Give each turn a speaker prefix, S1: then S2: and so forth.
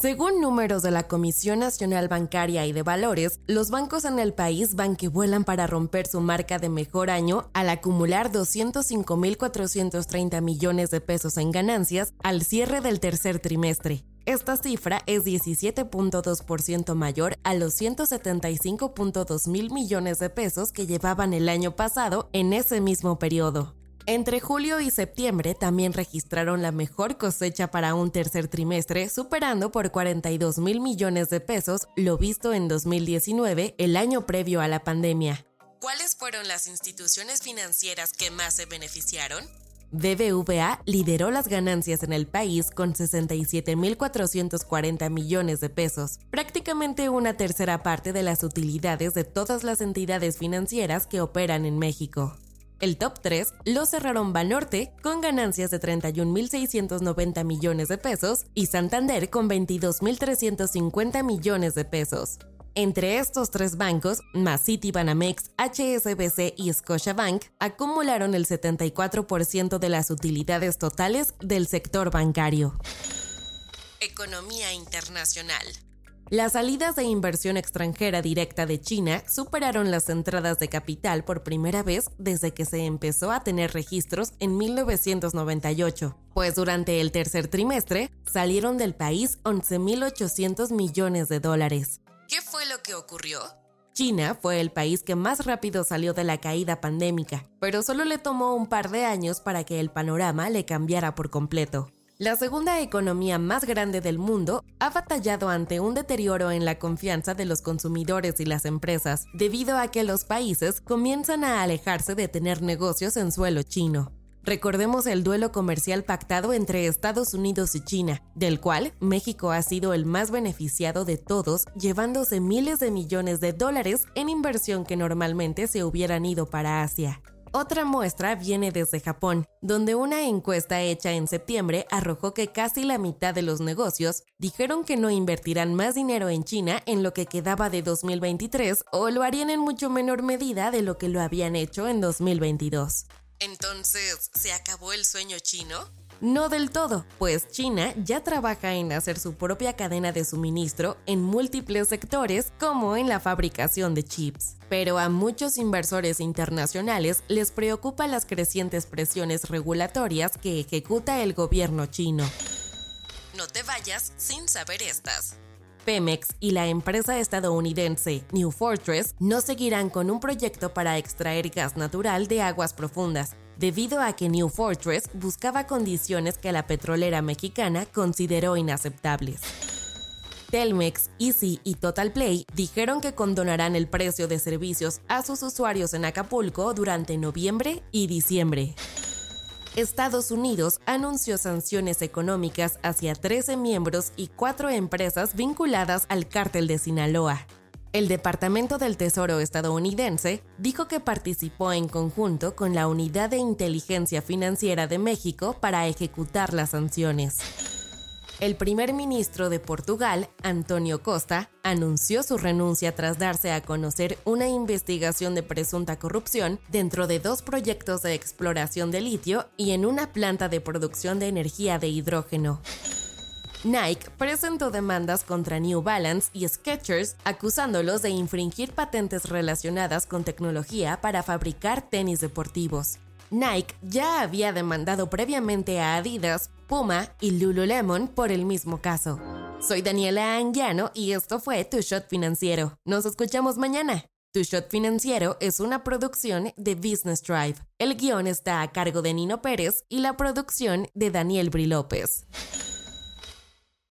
S1: Según números de la Comisión Nacional Bancaria y de Valores, los bancos en el país van que vuelan para romper su marca de mejor año al acumular 205.430 millones de pesos en ganancias al cierre del tercer trimestre. Esta cifra es 17.2% mayor a los 175.2 mil millones de pesos que llevaban el año pasado en ese mismo periodo. Entre julio y septiembre también registraron la mejor cosecha para un tercer trimestre, superando por 42 mil millones de pesos lo visto en 2019, el año previo a la pandemia. ¿Cuáles fueron las instituciones financieras que más se beneficiaron? BBVA lideró las ganancias en el país con 67.440 millones de pesos, prácticamente una tercera parte de las utilidades de todas las entidades financieras que operan en México. El top 3 lo cerraron Banorte con ganancias de 31.690 millones de pesos y Santander con 22.350 millones de pesos. Entre estos tres bancos, más Citibanamex, HSBC y Scotiabank acumularon el 74% de las utilidades totales del sector bancario. Economía internacional. Las salidas de inversión extranjera directa de China superaron las entradas de capital por primera vez desde que se empezó a tener registros en 1998, pues durante el tercer trimestre salieron del país 11.800 millones de dólares. ¿Qué fue lo que ocurrió? China fue el país que más rápido salió de la caída pandémica, pero solo le tomó un par de años para que el panorama le cambiara por completo. La segunda economía más grande del mundo ha batallado ante un deterioro en la confianza de los consumidores y las empresas, debido a que los países comienzan a alejarse de tener negocios en suelo chino. Recordemos el duelo comercial pactado entre Estados Unidos y China, del cual México ha sido el más beneficiado de todos, llevándose miles de millones de dólares en inversión que normalmente se hubieran ido para Asia. Otra muestra viene desde Japón, donde una encuesta hecha en septiembre arrojó que casi la mitad de los negocios dijeron que no invertirán más dinero en China en lo que quedaba de 2023 o lo harían en mucho menor medida de lo que lo habían hecho en 2022. Entonces, ¿se acabó el sueño chino? No del todo, pues China ya trabaja en hacer su propia cadena de suministro en múltiples sectores como en la fabricación de chips. Pero a muchos inversores internacionales les preocupa las crecientes presiones regulatorias que ejecuta el gobierno chino. No te vayas sin saber estas. Pemex y la empresa estadounidense New Fortress no seguirán con un proyecto para extraer gas natural de aguas profundas, debido a que New Fortress buscaba condiciones que la petrolera mexicana consideró inaceptables. Telmex, Easy y Total Play dijeron que condonarán el precio de servicios a sus usuarios en Acapulco durante noviembre y diciembre. Estados Unidos anunció sanciones económicas hacia 13 miembros y 4 empresas vinculadas al cártel de Sinaloa. El Departamento del Tesoro estadounidense dijo que participó en conjunto con la Unidad de Inteligencia Financiera de México para ejecutar las sanciones. El primer ministro de Portugal, Antonio Costa, anunció su renuncia tras darse a conocer una investigación de presunta corrupción dentro de dos proyectos de exploración de litio y en una planta de producción de energía de hidrógeno. Nike presentó demandas contra New Balance y Skechers acusándolos de infringir patentes relacionadas con tecnología para fabricar tenis deportivos. Nike ya había demandado previamente a Adidas, Puma y Lululemon por el mismo caso. Soy Daniela Anguiano y esto fue Tu Shot Financiero. Nos escuchamos mañana. Tu Shot Financiero es una producción de Business Drive. El guion está a cargo de Nino Pérez y la producción de Daniel Bri López.